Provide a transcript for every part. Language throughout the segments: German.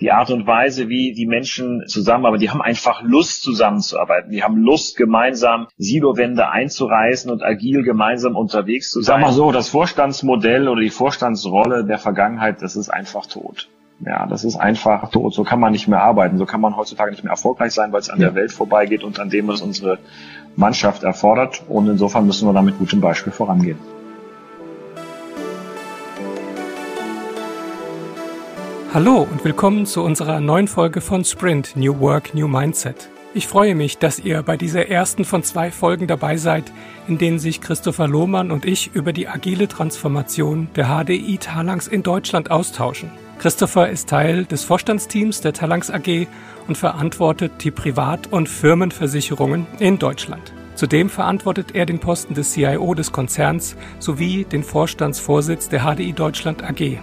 die Art und Weise, wie die Menschen zusammenarbeiten. Die haben einfach Lust zusammenzuarbeiten. Die haben Lust gemeinsam Silowände einzureißen und agil gemeinsam unterwegs zu sein. Sag mal so, das Vorstandsmodell oder die Vorstandsrolle der Vergangenheit, das ist einfach tot. Ja, das ist einfach tot. So kann man nicht mehr arbeiten. So kann man heutzutage nicht mehr erfolgreich sein, weil es an ja. der Welt vorbeigeht und an dem, was unsere Mannschaft erfordert. Und insofern müssen wir da mit gutem Beispiel vorangehen. Hallo und willkommen zu unserer neuen Folge von Sprint New Work, New Mindset. Ich freue mich, dass ihr bei dieser ersten von zwei Folgen dabei seid, in denen sich Christopher Lohmann und ich über die agile Transformation der HDI Talangs in Deutschland austauschen. Christopher ist Teil des Vorstandsteams der Talangs AG und verantwortet die Privat- und Firmenversicherungen in Deutschland. Zudem verantwortet er den Posten des CIO des Konzerns sowie den Vorstandsvorsitz der HDI Deutschland AG.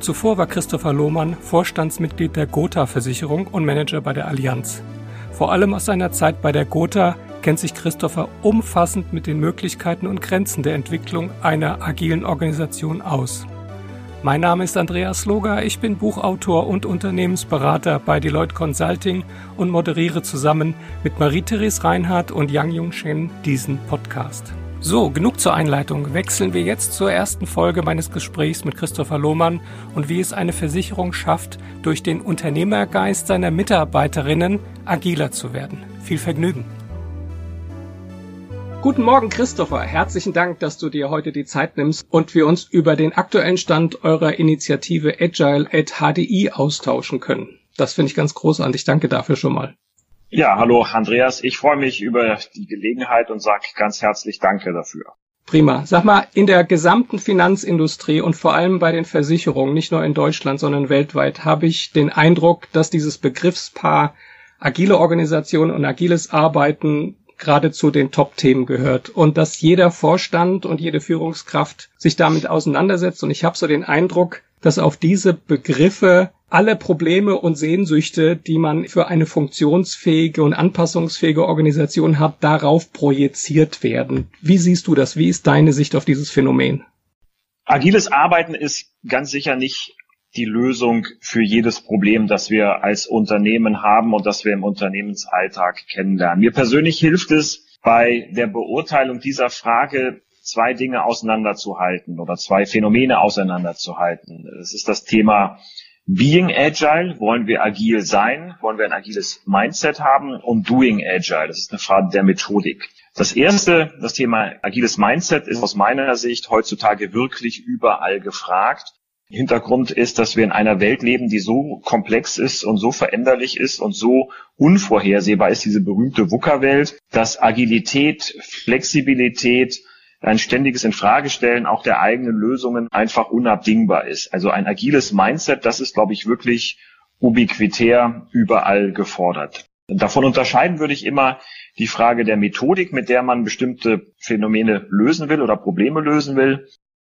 Zuvor war Christopher Lohmann Vorstandsmitglied der Gotha-Versicherung und Manager bei der Allianz. Vor allem aus seiner Zeit bei der Gotha kennt sich Christopher umfassend mit den Möglichkeiten und Grenzen der Entwicklung einer agilen Organisation aus. Mein Name ist Andreas Loger, ich bin Buchautor und Unternehmensberater bei Deloitte Consulting und moderiere zusammen mit Marie-Therese Reinhardt und Yang Yung Shen diesen Podcast. So, genug zur Einleitung. Wechseln wir jetzt zur ersten Folge meines Gesprächs mit Christopher Lohmann und wie es eine Versicherung schafft, durch den Unternehmergeist seiner Mitarbeiterinnen agiler zu werden. Viel Vergnügen. Guten Morgen, Christopher. Herzlichen Dank, dass du dir heute die Zeit nimmst und wir uns über den aktuellen Stand eurer Initiative Agile at HDI austauschen können. Das finde ich ganz großartig. Danke dafür schon mal. Ja, hallo Andreas. Ich freue mich über die Gelegenheit und sage ganz herzlich Danke dafür. Prima. Sag mal, in der gesamten Finanzindustrie und vor allem bei den Versicherungen, nicht nur in Deutschland, sondern weltweit, habe ich den Eindruck, dass dieses Begriffspaar agile Organisation und agiles Arbeiten gerade zu den Top-Themen gehört und dass jeder Vorstand und jede Führungskraft sich damit auseinandersetzt. Und ich habe so den Eindruck, dass auf diese Begriffe alle Probleme und Sehnsüchte, die man für eine funktionsfähige und anpassungsfähige Organisation hat, darauf projiziert werden. Wie siehst du das? Wie ist deine Sicht auf dieses Phänomen? Agiles Arbeiten ist ganz sicher nicht die Lösung für jedes Problem, das wir als Unternehmen haben und das wir im Unternehmensalltag kennenlernen. Mir persönlich hilft es bei der Beurteilung dieser Frage, zwei Dinge auseinanderzuhalten oder zwei Phänomene auseinanderzuhalten. Es ist das Thema Being Agile, wollen wir agil sein, wollen wir ein agiles Mindset haben und Doing Agile, das ist eine Frage der Methodik. Das erste, das Thema agiles Mindset ist aus meiner Sicht heutzutage wirklich überall gefragt. Hintergrund ist, dass wir in einer Welt leben, die so komplex ist und so veränderlich ist und so unvorhersehbar ist, diese berühmte VUCA-Welt, dass Agilität, Flexibilität, ein ständiges Infragestellen auch der eigenen Lösungen einfach unabdingbar ist. Also ein agiles Mindset, das ist, glaube ich, wirklich ubiquitär überall gefordert. Davon unterscheiden würde ich immer die Frage der Methodik, mit der man bestimmte Phänomene lösen will oder Probleme lösen will.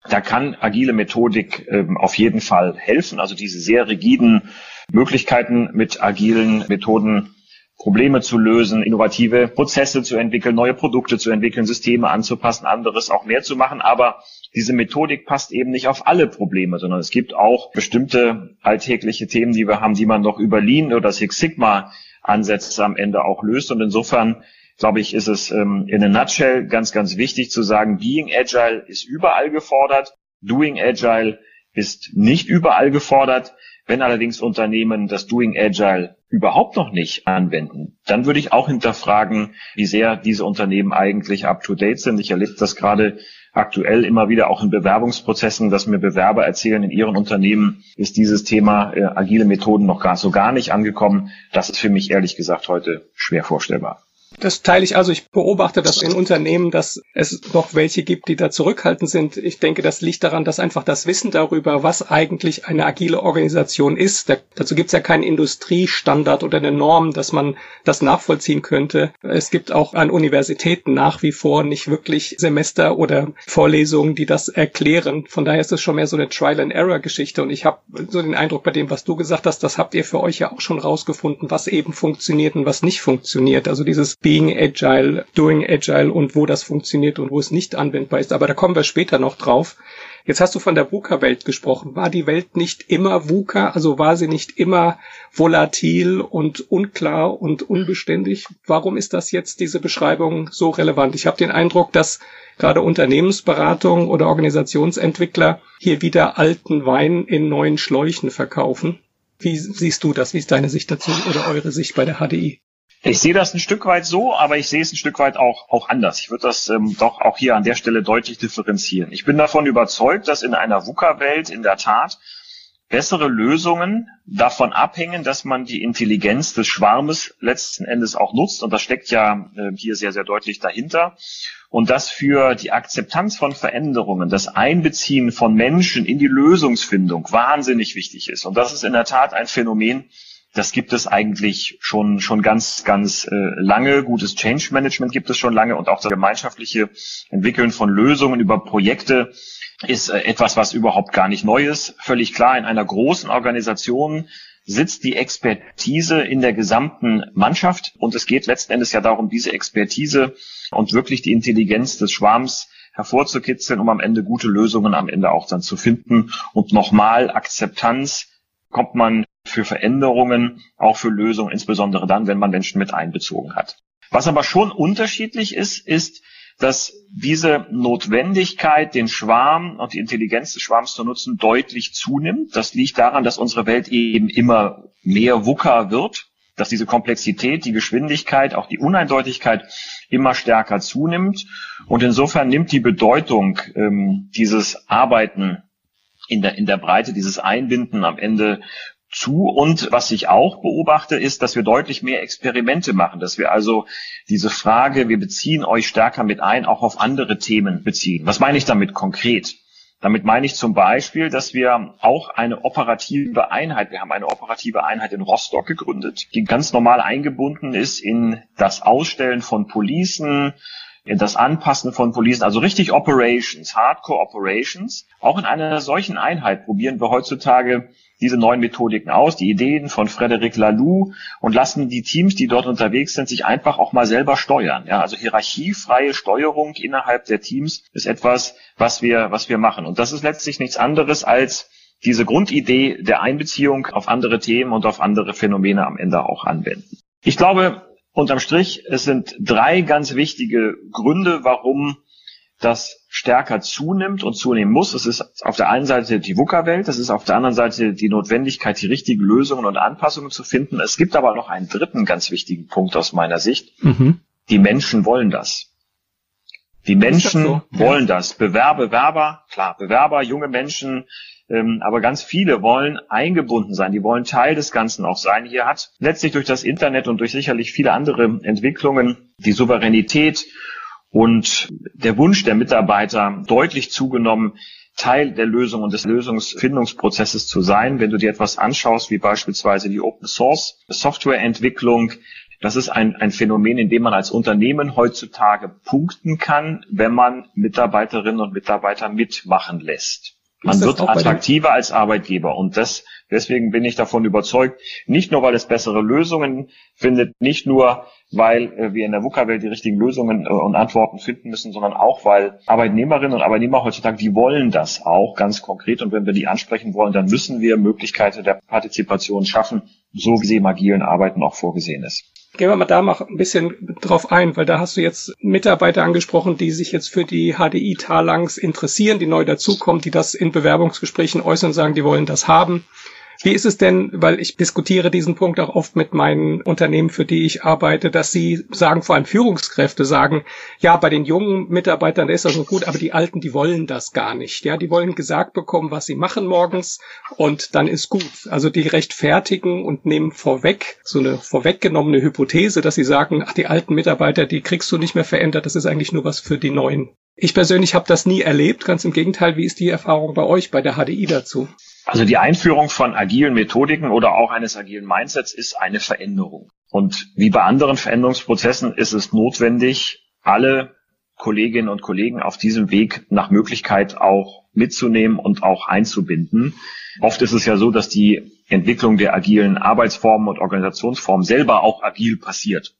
Da kann agile Methodik ähm, auf jeden Fall helfen. Also diese sehr rigiden Möglichkeiten mit agilen Methoden Probleme zu lösen, innovative Prozesse zu entwickeln, neue Produkte zu entwickeln, Systeme anzupassen, anderes auch mehr zu machen. Aber diese Methodik passt eben nicht auf alle Probleme, sondern es gibt auch bestimmte alltägliche Themen, die wir haben, die man noch über Lean oder Six Sigma Ansätze am Ende auch löst. Und insofern glaube ich, ist es ähm, in a nutshell ganz, ganz wichtig zu sagen, Being Agile ist überall gefordert, Doing Agile ist nicht überall gefordert. Wenn allerdings Unternehmen das Doing Agile überhaupt noch nicht anwenden, dann würde ich auch hinterfragen, wie sehr diese Unternehmen eigentlich up-to-date sind. Ich erlebe das gerade aktuell immer wieder auch in Bewerbungsprozessen, dass mir Bewerber erzählen, in ihren Unternehmen ist dieses Thema äh, agile Methoden noch gar so gar nicht angekommen. Das ist für mich ehrlich gesagt heute schwer vorstellbar. Das teile ich also. Ich beobachte das in Unternehmen, dass es noch welche gibt, die da zurückhaltend sind. Ich denke, das liegt daran, dass einfach das Wissen darüber, was eigentlich eine agile Organisation ist, da, dazu gibt es ja keinen Industriestandard oder eine Norm, dass man das nachvollziehen könnte. Es gibt auch an Universitäten nach wie vor nicht wirklich Semester oder Vorlesungen, die das erklären. Von daher ist es schon mehr so eine Trial-and-Error-Geschichte. Und ich habe so den Eindruck bei dem, was du gesagt hast, das habt ihr für euch ja auch schon rausgefunden, was eben funktioniert und was nicht funktioniert. Also dieses Being Agile, Doing Agile und wo das funktioniert und wo es nicht anwendbar ist. Aber da kommen wir später noch drauf. Jetzt hast du von der VUCA-Welt gesprochen. War die Welt nicht immer VUCA? Also war sie nicht immer volatil und unklar und unbeständig? Warum ist das jetzt diese Beschreibung so relevant? Ich habe den Eindruck, dass gerade Unternehmensberatung oder Organisationsentwickler hier wieder alten Wein in neuen Schläuchen verkaufen. Wie siehst du das? Wie ist deine Sicht dazu oder eure Sicht bei der HDI? Ich sehe das ein Stück weit so, aber ich sehe es ein Stück weit auch, auch anders. Ich würde das ähm, doch auch hier an der Stelle deutlich differenzieren. Ich bin davon überzeugt, dass in einer VUCA-Welt in der Tat bessere Lösungen davon abhängen, dass man die Intelligenz des Schwarmes letzten Endes auch nutzt. Und das steckt ja äh, hier sehr, sehr deutlich dahinter. Und dass für die Akzeptanz von Veränderungen, das Einbeziehen von Menschen in die Lösungsfindung wahnsinnig wichtig ist. Und das ist in der Tat ein Phänomen, das gibt es eigentlich schon, schon ganz, ganz äh, lange. Gutes Change Management gibt es schon lange und auch das gemeinschaftliche Entwickeln von Lösungen über Projekte ist äh, etwas, was überhaupt gar nicht neu ist. Völlig klar, in einer großen Organisation sitzt die Expertise in der gesamten Mannschaft und es geht letzten Endes ja darum, diese Expertise und wirklich die Intelligenz des Schwarms hervorzukitzeln, um am Ende gute Lösungen am Ende auch dann zu finden und nochmal Akzeptanz kommt man für Veränderungen, auch für Lösungen, insbesondere dann, wenn man Menschen mit einbezogen hat. Was aber schon unterschiedlich ist, ist, dass diese Notwendigkeit, den Schwarm und die Intelligenz des Schwarms zu nutzen, deutlich zunimmt. Das liegt daran, dass unsere Welt eben immer mehr WUKA wird, dass diese Komplexität, die Geschwindigkeit, auch die Uneindeutigkeit immer stärker zunimmt. Und insofern nimmt die Bedeutung ähm, dieses Arbeiten in der, in der Breite, dieses Einbinden am Ende zu. Und was ich auch beobachte, ist, dass wir deutlich mehr Experimente machen, dass wir also diese Frage, wir beziehen euch stärker mit ein, auch auf andere Themen beziehen. Was meine ich damit konkret? Damit meine ich zum Beispiel, dass wir auch eine operative Einheit, wir haben eine operative Einheit in Rostock gegründet, die ganz normal eingebunden ist in das Ausstellen von Policen, das Anpassen von Policen, also richtig Operations, Hardcore Operations. Auch in einer solchen Einheit probieren wir heutzutage diese neuen Methodiken aus, die Ideen von Frederic Laloux und lassen die Teams, die dort unterwegs sind, sich einfach auch mal selber steuern. Ja, also hierarchiefreie Steuerung innerhalb der Teams ist etwas, was wir, was wir machen. Und das ist letztlich nichts anderes als diese Grundidee der Einbeziehung auf andere Themen und auf andere Phänomene am Ende auch anwenden. Ich glaube, unterm Strich, es sind drei ganz wichtige Gründe, warum das stärker zunimmt und zunehmen muss. Es ist auf der einen Seite die VUCA-Welt, es ist auf der anderen Seite die Notwendigkeit, die richtigen Lösungen und Anpassungen zu finden. Es gibt aber noch einen dritten ganz wichtigen Punkt aus meiner Sicht. Mhm. Die Menschen wollen das. Die Menschen das so? wollen das. Bewerber, Bewerber, klar, Bewerber, junge Menschen, ähm, aber ganz viele wollen eingebunden sein, die wollen Teil des Ganzen auch sein. Hier hat letztlich durch das Internet und durch sicherlich viele andere Entwicklungen die Souveränität und der Wunsch der Mitarbeiter deutlich zugenommen, Teil der Lösung und des Lösungsfindungsprozesses zu sein. Wenn du dir etwas anschaust, wie beispielsweise die Open Source Softwareentwicklung, das ist ein, ein Phänomen, in dem man als Unternehmen heutzutage punkten kann, wenn man Mitarbeiterinnen und Mitarbeiter mitmachen lässt. Man wird attraktiver als Arbeitgeber und das, deswegen bin ich davon überzeugt, nicht nur, weil es bessere Lösungen findet, nicht nur, weil äh, wir in der VUCA-Welt die richtigen Lösungen äh, und Antworten finden müssen, sondern auch, weil Arbeitnehmerinnen und Arbeitnehmer heutzutage, die wollen das auch ganz konkret und wenn wir die ansprechen wollen, dann müssen wir Möglichkeiten der Partizipation schaffen, so wie sie im agilen Arbeiten auch vorgesehen ist. Gehen wir mal da mal ein bisschen drauf ein, weil da hast du jetzt Mitarbeiter angesprochen, die sich jetzt für die HDI Talangs interessieren, die neu dazukommen, die das in Bewerbungsgesprächen äußern und sagen, die wollen das haben. Wie ist es denn, weil ich diskutiere diesen Punkt auch oft mit meinen Unternehmen, für die ich arbeite, dass sie sagen, vor allem Führungskräfte sagen, ja, bei den jungen Mitarbeitern ist das so gut, aber die Alten, die wollen das gar nicht. Ja, die wollen gesagt bekommen, was sie machen morgens und dann ist gut. Also die rechtfertigen und nehmen vorweg so eine vorweggenommene Hypothese, dass sie sagen, ach, die alten Mitarbeiter, die kriegst du nicht mehr verändert, das ist eigentlich nur was für die neuen. Ich persönlich habe das nie erlebt, ganz im Gegenteil. Wie ist die Erfahrung bei euch, bei der HDI dazu? Also die Einführung von agilen Methodiken oder auch eines agilen Mindsets ist eine Veränderung. Und wie bei anderen Veränderungsprozessen ist es notwendig, alle Kolleginnen und Kollegen auf diesem Weg nach Möglichkeit auch mitzunehmen und auch einzubinden. Oft ist es ja so, dass die Entwicklung der agilen Arbeitsformen und Organisationsformen selber auch agil passiert.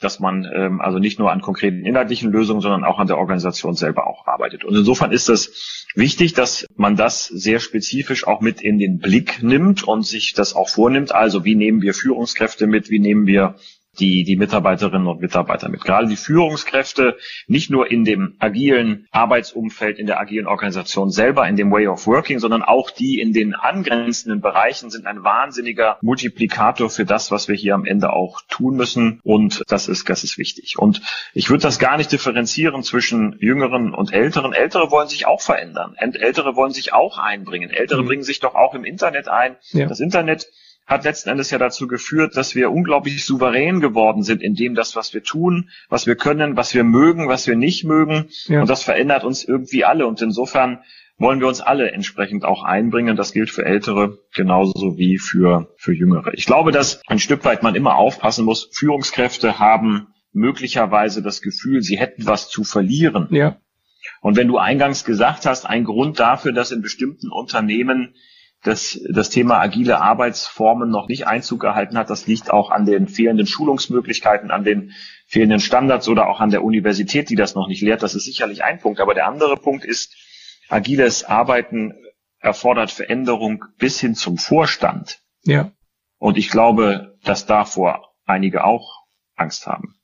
Dass man ähm, also nicht nur an konkreten inhaltlichen Lösungen, sondern auch an der Organisation selber auch arbeitet. Und insofern ist es wichtig, dass man das sehr spezifisch auch mit in den Blick nimmt und sich das auch vornimmt. Also wie nehmen wir Führungskräfte mit, wie nehmen wir die, die Mitarbeiterinnen und Mitarbeiter mit. Gerade die Führungskräfte, nicht nur in dem agilen Arbeitsumfeld, in der agilen Organisation selber, in dem Way of Working, sondern auch die in den angrenzenden Bereichen sind ein wahnsinniger Multiplikator für das, was wir hier am Ende auch tun müssen. Und das ist, das ist wichtig. Und ich würde das gar nicht differenzieren zwischen Jüngeren und Älteren. Ältere wollen sich auch verändern. Ältere wollen sich auch einbringen. Ältere mhm. bringen sich doch auch im Internet ein. Ja. Das Internet hat letzten Endes ja dazu geführt, dass wir unglaublich souverän geworden sind in dem, das, was wir tun, was wir können, was wir mögen, was wir nicht mögen. Ja. Und das verändert uns irgendwie alle. Und insofern wollen wir uns alle entsprechend auch einbringen. Das gilt für Ältere genauso wie für, für Jüngere. Ich glaube, dass ein Stück weit man immer aufpassen muss. Führungskräfte haben möglicherweise das Gefühl, sie hätten was zu verlieren. Ja. Und wenn du eingangs gesagt hast, ein Grund dafür, dass in bestimmten Unternehmen dass das Thema agile Arbeitsformen noch nicht Einzug gehalten hat. Das liegt auch an den fehlenden Schulungsmöglichkeiten, an den fehlenden Standards oder auch an der Universität, die das noch nicht lehrt. Das ist sicherlich ein Punkt. Aber der andere Punkt ist, agiles Arbeiten erfordert Veränderung bis hin zum Vorstand. Ja. Und ich glaube, dass davor einige auch Angst haben.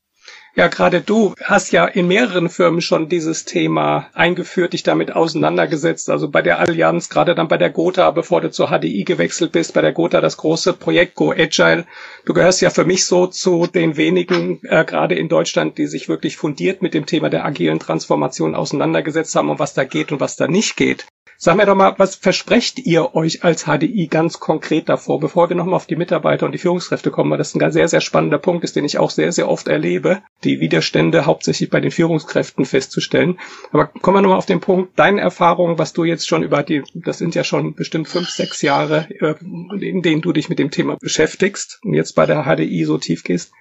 Ja, gerade du hast ja in mehreren Firmen schon dieses Thema eingeführt, dich damit auseinandergesetzt. Also bei der Allianz, gerade dann bei der Gotha, bevor du zur HDI gewechselt bist, bei der Gotha das große Projekt Go Agile. Du gehörst ja für mich so zu den wenigen, äh, gerade in Deutschland, die sich wirklich fundiert mit dem Thema der agilen Transformation auseinandergesetzt haben und was da geht und was da nicht geht. Sag mir doch mal, was versprecht ihr euch als HDI ganz konkret davor, bevor wir nochmal auf die Mitarbeiter und die Führungskräfte kommen, weil das ein sehr, sehr spannender Punkt ist, den ich auch sehr, sehr oft erlebe, die Widerstände hauptsächlich bei den Führungskräften festzustellen. Aber kommen wir nochmal auf den Punkt, deine Erfahrungen, was du jetzt schon über die, das sind ja schon bestimmt fünf, sechs Jahre, äh, in denen du dich mit dem Thema beschäftigst und jetzt bei der HDI so tief gehst.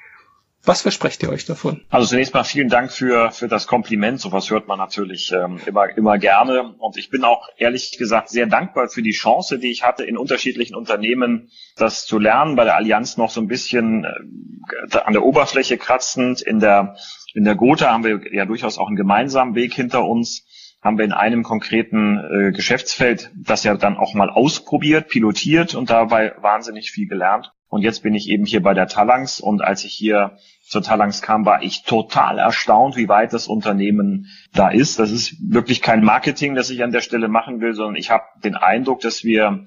Was versprecht ihr euch davon? Also zunächst mal vielen Dank für, für das Kompliment. Sowas hört man natürlich ähm, immer, immer gerne. Und ich bin auch ehrlich gesagt sehr dankbar für die Chance, die ich hatte, in unterschiedlichen Unternehmen das zu lernen. Bei der Allianz noch so ein bisschen äh, an der Oberfläche kratzend. In der, in der Gotha haben wir ja durchaus auch einen gemeinsamen Weg hinter uns haben wir in einem konkreten äh, Geschäftsfeld das ja dann auch mal ausprobiert, pilotiert und dabei wahnsinnig viel gelernt. Und jetzt bin ich eben hier bei der Talangs und als ich hier zur Talangs kam, war ich total erstaunt, wie weit das Unternehmen da ist. Das ist wirklich kein Marketing, das ich an der Stelle machen will, sondern ich habe den Eindruck, dass wir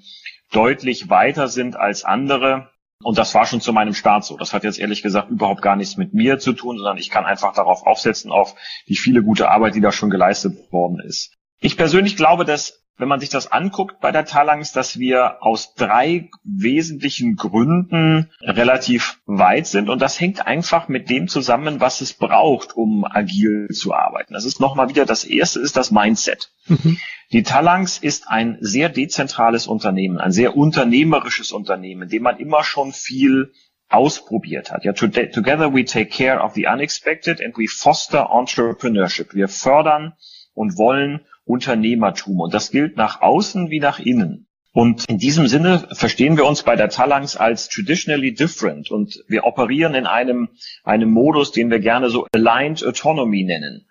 deutlich weiter sind als andere. Und das war schon zu meinem Start so. Das hat jetzt ehrlich gesagt überhaupt gar nichts mit mir zu tun, sondern ich kann einfach darauf aufsetzen, auf die viele gute Arbeit, die da schon geleistet worden ist. Ich persönlich glaube, dass wenn man sich das anguckt bei der Talangs, dass wir aus drei wesentlichen Gründen relativ weit sind. Und das hängt einfach mit dem zusammen, was es braucht, um agil zu arbeiten. Das ist nochmal wieder das erste, ist das Mindset. Mhm. Die Talangs ist ein sehr dezentrales Unternehmen, ein sehr unternehmerisches Unternehmen, in dem man immer schon viel ausprobiert hat. Ja, together we take care of the unexpected and we foster entrepreneurship. Wir fördern und wollen Unternehmertum. Und das gilt nach außen wie nach innen. Und in diesem Sinne verstehen wir uns bei der Talangs als traditionally different und wir operieren in einem, einem Modus, den wir gerne so aligned autonomy nennen.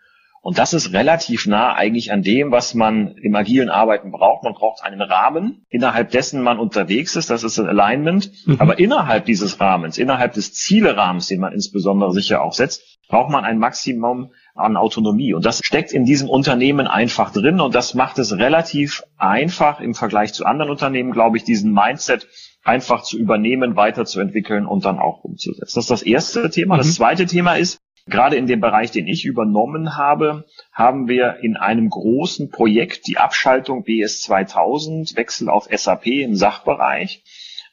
Und das ist relativ nah eigentlich an dem, was man im agilen Arbeiten braucht. Man braucht einen Rahmen, innerhalb dessen man unterwegs ist. Das ist ein Alignment. Mhm. Aber innerhalb dieses Rahmens, innerhalb des Zielerahmens, den man insbesondere sicher auch setzt, braucht man ein Maximum an Autonomie. Und das steckt in diesem Unternehmen einfach drin und das macht es relativ einfach im Vergleich zu anderen Unternehmen, glaube ich, diesen Mindset einfach zu übernehmen, weiterzuentwickeln und dann auch umzusetzen. Das ist das erste Thema. Mhm. Das zweite Thema ist, gerade in dem Bereich, den ich übernommen habe, haben wir in einem großen Projekt die Abschaltung BS 2000, Wechsel auf SAP im Sachbereich,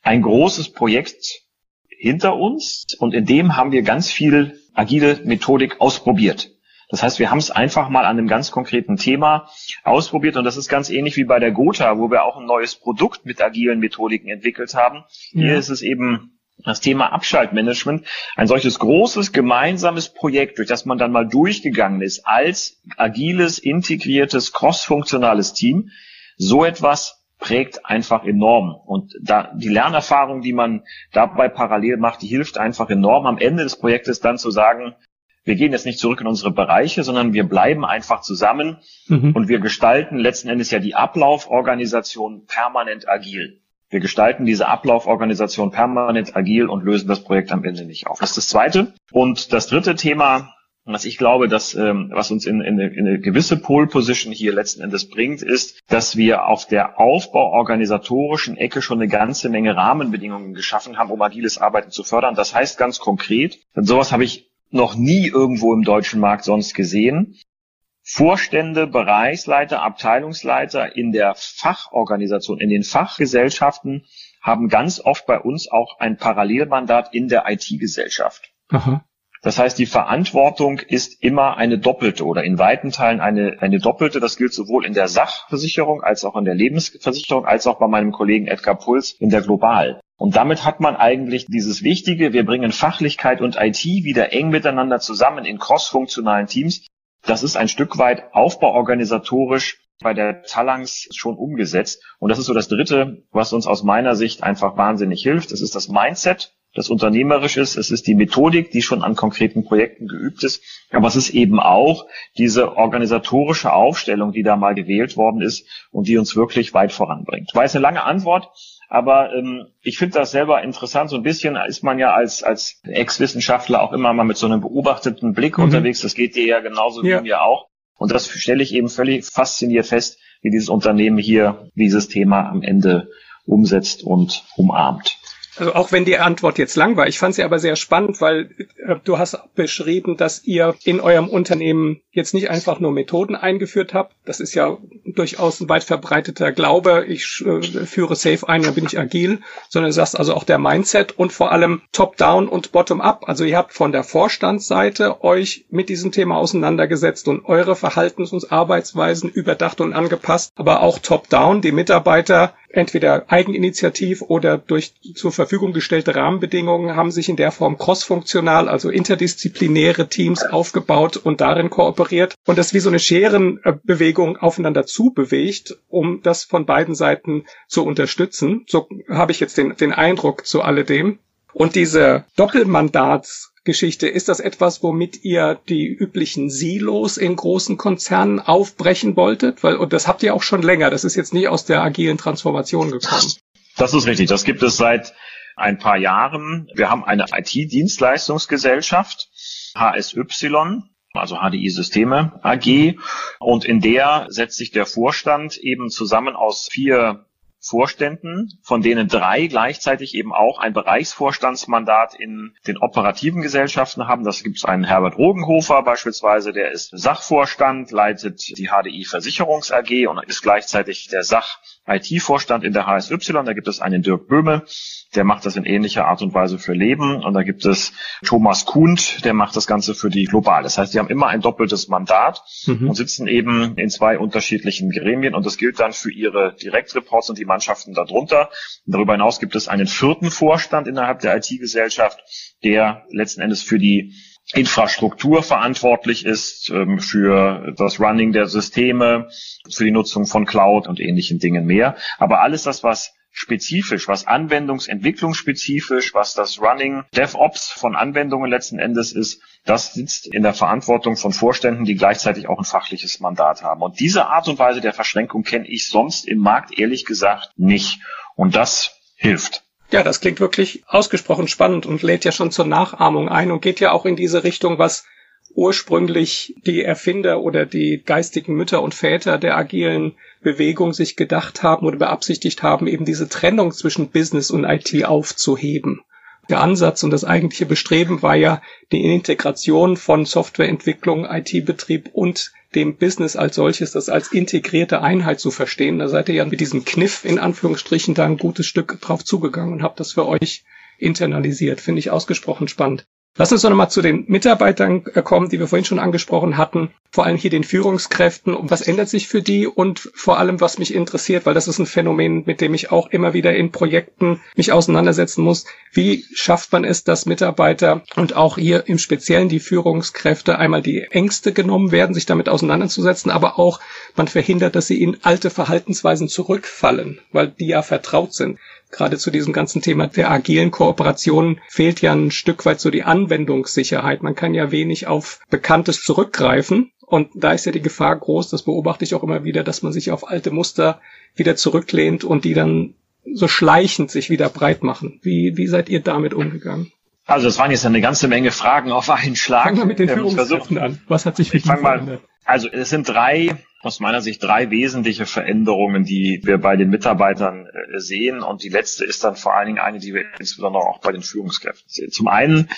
ein großes Projekt hinter uns und in dem haben wir ganz viel agile Methodik ausprobiert. Das heißt, wir haben es einfach mal an einem ganz konkreten Thema ausprobiert und das ist ganz ähnlich wie bei der Gotha, wo wir auch ein neues Produkt mit agilen Methodiken entwickelt haben. Ja. Hier ist es eben das Thema Abschaltmanagement, ein solches großes gemeinsames Projekt, durch das man dann mal durchgegangen ist als agiles, integriertes, crossfunktionales Team. So etwas prägt einfach enorm. Und da die Lernerfahrung, die man dabei parallel macht, die hilft einfach enorm, am Ende des Projektes dann zu sagen, wir gehen jetzt nicht zurück in unsere Bereiche, sondern wir bleiben einfach zusammen mhm. und wir gestalten letzten Endes ja die Ablauforganisation permanent agil. Wir gestalten diese Ablauforganisation permanent agil und lösen das Projekt am Ende nicht auf. Das ist das zweite. Und das dritte Thema, was ich glaube, dass, ähm, was uns in, in, eine, in eine gewisse Pole Position hier letzten Endes bringt, ist, dass wir auf der aufbauorganisatorischen Ecke schon eine ganze Menge Rahmenbedingungen geschaffen haben, um agiles Arbeiten zu fördern. Das heißt ganz konkret, denn sowas habe ich noch nie irgendwo im deutschen Markt sonst gesehen. Vorstände, Bereichsleiter, Abteilungsleiter in der Fachorganisation, in den Fachgesellschaften haben ganz oft bei uns auch ein Parallelmandat in der IT-Gesellschaft. Das heißt, die Verantwortung ist immer eine doppelte oder in weiten Teilen eine, eine doppelte. Das gilt sowohl in der Sachversicherung als auch in der Lebensversicherung als auch bei meinem Kollegen Edgar Puls in der Global. Und damit hat man eigentlich dieses Wichtige, wir bringen Fachlichkeit und IT wieder eng miteinander zusammen in crossfunktionalen Teams. Das ist ein Stück weit aufbauorganisatorisch bei der Talangs schon umgesetzt. Und das ist so das Dritte, was uns aus meiner Sicht einfach wahnsinnig hilft. Das ist das Mindset, das unternehmerisch ist. Es ist die Methodik, die schon an konkreten Projekten geübt ist. Aber es ist eben auch diese organisatorische Aufstellung, die da mal gewählt worden ist und die uns wirklich weit voranbringt. War jetzt eine lange Antwort, aber ähm, ich finde das selber interessant. So ein bisschen ist man ja als, als Ex-Wissenschaftler auch immer mal mit so einem beobachteten Blick mhm. unterwegs. Das geht dir ja genauso ja. wie mir auch. Und das stelle ich eben völlig fasziniert fest, wie dieses Unternehmen hier dieses Thema am Ende umsetzt und umarmt. Also auch wenn die Antwort jetzt lang war, ich fand sie aber sehr spannend, weil äh, du hast beschrieben, dass ihr in eurem Unternehmen jetzt nicht einfach nur Methoden eingeführt habt. Das ist ja durchaus ein weit verbreiteter Glaube. Ich äh, führe Safe ein, ja bin ich agil, sondern du sagst also auch der Mindset und vor allem Top-Down und Bottom-up. Also ihr habt von der Vorstandsseite euch mit diesem Thema auseinandergesetzt und eure Verhaltens- und Arbeitsweisen überdacht und angepasst, aber auch Top-Down, die Mitarbeiter entweder eigeninitiativ oder durch zur Verfügung gestellte Rahmenbedingungen haben sich in der Form crossfunktional, also interdisziplinäre Teams aufgebaut und darin kooperiert und das wie so eine Scherenbewegung aufeinander zubewegt, um das von beiden Seiten zu unterstützen. So habe ich jetzt den, den Eindruck zu alledem. Und diese Doppelmandats Geschichte. Ist das etwas, womit ihr die üblichen Silos in großen Konzernen aufbrechen wolltet? Weil, und das habt ihr auch schon länger. Das ist jetzt nie aus der agilen Transformation gekommen. Das ist richtig. Das gibt es seit ein paar Jahren. Wir haben eine IT-Dienstleistungsgesellschaft, HSY, also HDI Systeme AG. Und in der setzt sich der Vorstand eben zusammen aus vier Vorständen, von denen drei gleichzeitig eben auch ein Bereichsvorstandsmandat in den operativen Gesellschaften haben. Das gibt es einen Herbert Rogenhofer beispielsweise, der ist Sachvorstand, leitet die HDI Versicherungs AG und ist gleichzeitig der Sach IT-Vorstand in der HSY. Da gibt es einen Dirk Böhme, der macht das in ähnlicher Art und Weise für Leben. Und da gibt es Thomas Kuhnt, der macht das Ganze für die Global. Das heißt, die haben immer ein doppeltes Mandat mhm. und sitzen eben in zwei unterschiedlichen Gremien. Und das gilt dann für ihre Direktreports und die Mannschaften darunter. Darüber hinaus gibt es einen vierten Vorstand innerhalb der IT-Gesellschaft, der letzten Endes für die Infrastruktur verantwortlich ist, ähm, für das Running der Systeme, für die Nutzung von Cloud und ähnlichen Dingen mehr. Aber alles das, was spezifisch, was Anwendungsentwicklungsspezifisch, was das Running DevOps von Anwendungen letzten Endes ist, das sitzt in der Verantwortung von Vorständen, die gleichzeitig auch ein fachliches Mandat haben. Und diese Art und Weise der Verschränkung kenne ich sonst im Markt ehrlich gesagt nicht. Und das hilft. Ja, das klingt wirklich ausgesprochen spannend und lädt ja schon zur Nachahmung ein und geht ja auch in diese Richtung, was ursprünglich die Erfinder oder die geistigen Mütter und Väter der agilen Bewegung sich gedacht haben oder beabsichtigt haben, eben diese Trennung zwischen Business und IT aufzuheben. Der Ansatz und das eigentliche Bestreben war ja die Integration von Softwareentwicklung, IT-Betrieb und dem Business als solches, das als integrierte Einheit zu verstehen. Da seid ihr ja mit diesem Kniff in Anführungsstrichen da ein gutes Stück drauf zugegangen und habt das für euch internalisiert. Finde ich ausgesprochen spannend. Lass uns doch nochmal zu den Mitarbeitern äh, kommen, die wir vorhin schon angesprochen hatten. Vor allem hier den Führungskräften. Und was ändert sich für die? Und vor allem, was mich interessiert, weil das ist ein Phänomen, mit dem ich auch immer wieder in Projekten mich auseinandersetzen muss. Wie schafft man es, dass Mitarbeiter und auch hier im Speziellen die Führungskräfte einmal die Ängste genommen werden, sich damit auseinanderzusetzen, aber auch man verhindert, dass sie in alte Verhaltensweisen zurückfallen, weil die ja vertraut sind gerade zu diesem ganzen Thema der agilen Kooperation fehlt ja ein Stück weit so die Anwendungssicherheit. Man kann ja wenig auf Bekanntes zurückgreifen. Und da ist ja die Gefahr groß, das beobachte ich auch immer wieder, dass man sich auf alte Muster wieder zurücklehnt und die dann so schleichend sich wieder breit machen. Wie, wie seid ihr damit umgegangen? Also es waren jetzt eine ganze Menge Fragen auf einen Schlag. Fangen wir mit den ähm, Führungskräften an. Was hat sich für ich fang mal, Also es sind drei aus meiner Sicht drei wesentliche Veränderungen, die wir bei den Mitarbeitern äh, sehen. Und die letzte ist dann vor allen Dingen eine, die wir insbesondere auch bei den Führungskräften sehen. Zum einen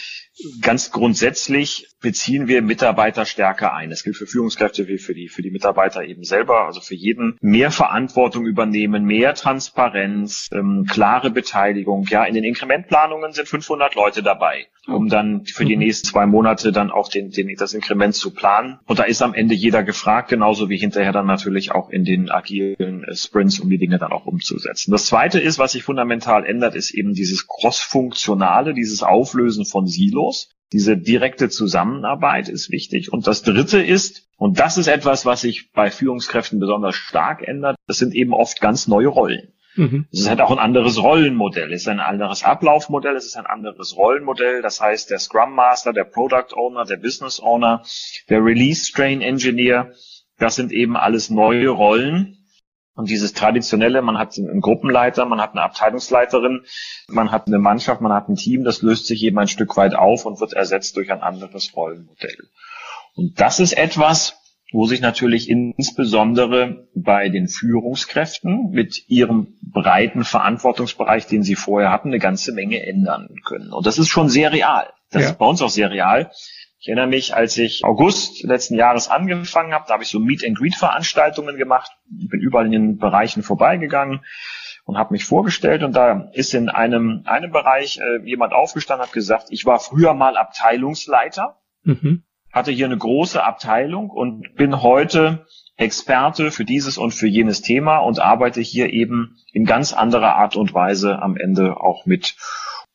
Ganz grundsätzlich beziehen wir Mitarbeiter stärker ein. Das gilt für Führungskräfte wie für die, für die Mitarbeiter eben selber, also für jeden. Mehr Verantwortung übernehmen, mehr Transparenz, ähm, klare Beteiligung. Ja, in den Inkrementplanungen sind 500 Leute dabei, um dann für die mhm. nächsten zwei Monate dann auch den, den, das Inkrement zu planen. Und da ist am Ende jeder gefragt, genauso wie hinterher dann natürlich auch in den agilen äh, Sprints, um die Dinge dann auch umzusetzen. Das zweite ist, was sich fundamental ändert, ist eben dieses Cross-Funktionale, dieses Auflösen von Silos. Silos. Diese direkte Zusammenarbeit ist wichtig. Und das Dritte ist, und das ist etwas, was sich bei Führungskräften besonders stark ändert, das sind eben oft ganz neue Rollen. Mhm. Es ist halt auch ein anderes Rollenmodell, es ist ein anderes Ablaufmodell, es ist ein anderes Rollenmodell. Das heißt, der Scrum Master, der Product Owner, der Business Owner, der Release Train Engineer, das sind eben alles neue Rollen, und dieses traditionelle, man hat einen Gruppenleiter, man hat eine Abteilungsleiterin, man hat eine Mannschaft, man hat ein Team, das löst sich eben ein Stück weit auf und wird ersetzt durch ein anderes Rollenmodell. Und das ist etwas, wo sich natürlich insbesondere bei den Führungskräften mit ihrem breiten Verantwortungsbereich, den sie vorher hatten, eine ganze Menge ändern können. Und das ist schon sehr real. Das ja. ist bei uns auch sehr real. Ich erinnere mich, als ich August letzten Jahres angefangen habe, da habe ich so Meet and Greet Veranstaltungen gemacht, bin überall in den Bereichen vorbeigegangen und habe mich vorgestellt und da ist in einem einem Bereich äh, jemand aufgestanden hat gesagt, ich war früher mal Abteilungsleiter, mhm. hatte hier eine große Abteilung und bin heute Experte für dieses und für jenes Thema und arbeite hier eben in ganz anderer Art und Weise am Ende auch mit.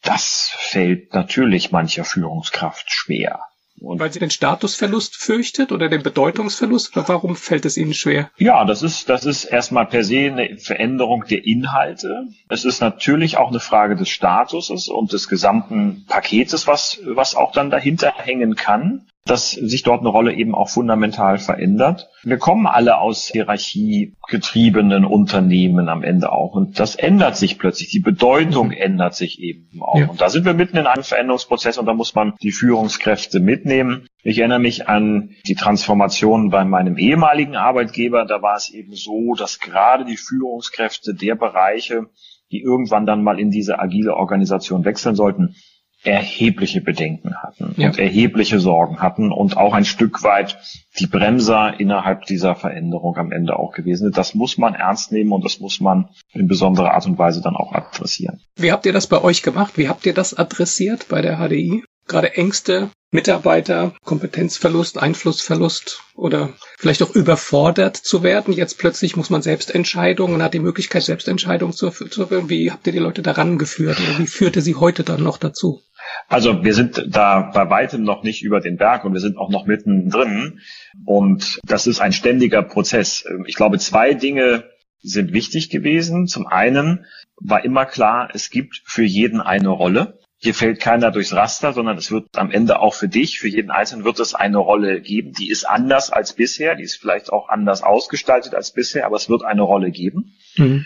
Das fällt natürlich mancher Führungskraft schwer. Und Weil sie den Statusverlust fürchtet oder den Bedeutungsverlust? Oder warum fällt es ihnen schwer? Ja, das ist, das ist erstmal per se eine Veränderung der Inhalte. Es ist natürlich auch eine Frage des Statuses und des gesamten Paketes, was, was auch dann dahinter hängen kann dass sich dort eine Rolle eben auch fundamental verändert. Wir kommen alle aus hierarchiegetriebenen Unternehmen am Ende auch und das ändert sich plötzlich. Die Bedeutung mhm. ändert sich eben auch. Ja. Und da sind wir mitten in einem Veränderungsprozess und da muss man die Führungskräfte mitnehmen. Ich erinnere mich an die Transformation bei meinem ehemaligen Arbeitgeber. Da war es eben so, dass gerade die Führungskräfte der Bereiche, die irgendwann dann mal in diese agile Organisation wechseln sollten, erhebliche Bedenken hatten ja. und erhebliche Sorgen hatten und auch ein Stück weit die Bremser innerhalb dieser Veränderung am Ende auch gewesen sind. Das muss man ernst nehmen und das muss man in besonderer Art und Weise dann auch adressieren. Wie habt ihr das bei euch gemacht? Wie habt ihr das adressiert bei der HDI? Gerade Ängste, Mitarbeiter, Kompetenzverlust, Einflussverlust oder vielleicht auch überfordert zu werden. Jetzt plötzlich muss man Selbstentscheidungen hat die Möglichkeit, Selbstentscheidungen zu, zu Wie habt ihr die Leute daran geführt oder wie führte sie heute dann noch dazu? Also wir sind da bei weitem noch nicht über den Berg und wir sind auch noch mittendrin. Und das ist ein ständiger Prozess. Ich glaube, zwei Dinge sind wichtig gewesen. Zum einen war immer klar, es gibt für jeden eine Rolle. Hier fällt keiner durchs Raster, sondern es wird am Ende auch für dich, für jeden Einzelnen wird es eine Rolle geben, die ist anders als bisher, die ist vielleicht auch anders ausgestaltet als bisher, aber es wird eine Rolle geben. Mhm.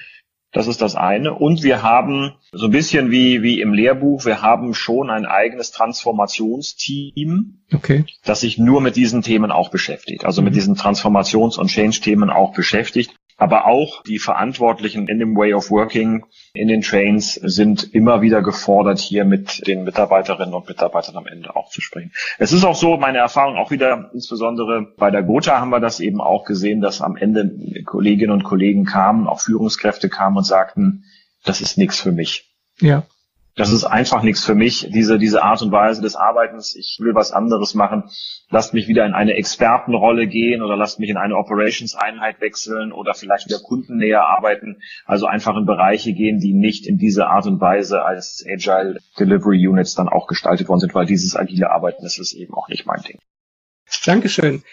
Das ist das eine. Und wir haben so ein bisschen wie, wie im Lehrbuch, wir haben schon ein eigenes Transformationsteam, okay. das sich nur mit diesen Themen auch beschäftigt. Also mhm. mit diesen Transformations- und Change-Themen auch beschäftigt. Aber auch die Verantwortlichen in dem Way of Working in den Trains sind immer wieder gefordert, hier mit den Mitarbeiterinnen und Mitarbeitern am Ende auch zu sprechen. Es ist auch so, meine Erfahrung auch wieder, insbesondere bei der Gotha haben wir das eben auch gesehen, dass am Ende Kolleginnen und Kollegen kamen, auch Führungskräfte kamen und sagten, das ist nichts für mich. Ja. Das ist einfach nichts für mich, diese, diese Art und Weise des Arbeitens. Ich will was anderes machen. Lasst mich wieder in eine Expertenrolle gehen oder lasst mich in eine Operations-Einheit wechseln oder vielleicht wieder kundennäher arbeiten. Also einfach in Bereiche gehen, die nicht in diese Art und Weise als Agile Delivery Units dann auch gestaltet worden sind, weil dieses agile Arbeiten, das ist eben auch nicht mein Ding. Dankeschön.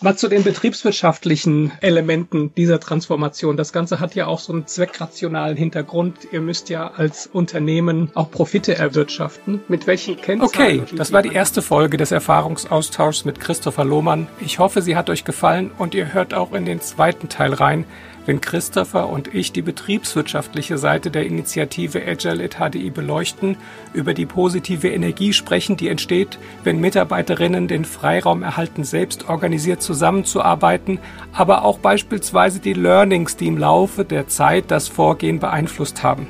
Mal zu den betriebswirtschaftlichen Elementen dieser Transformation. Das Ganze hat ja auch so einen zweckrationalen Hintergrund. Ihr müsst ja als Unternehmen auch Profite erwirtschaften. Mit welchen Kennzahlen? Okay, das war die erste Folge des Erfahrungsaustauschs mit Christopher Lohmann. Ich hoffe, sie hat euch gefallen und ihr hört auch in den zweiten Teil rein, wenn Christopher und ich die betriebswirtschaftliche Seite der Initiative Agile at HDI beleuchten, über die positive Energie sprechen, die entsteht, wenn Mitarbeiterinnen den Freiraum erhalten, selbst organisiert zusammenzuarbeiten, aber auch beispielsweise die Learnings, die im Laufe der Zeit das Vorgehen beeinflusst haben.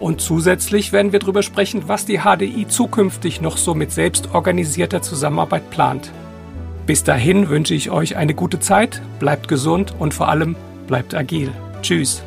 Und zusätzlich werden wir darüber sprechen, was die HDI zukünftig noch so mit selbstorganisierter Zusammenarbeit plant. Bis dahin wünsche ich euch eine gute Zeit, bleibt gesund und vor allem bleibt agil. Tschüss.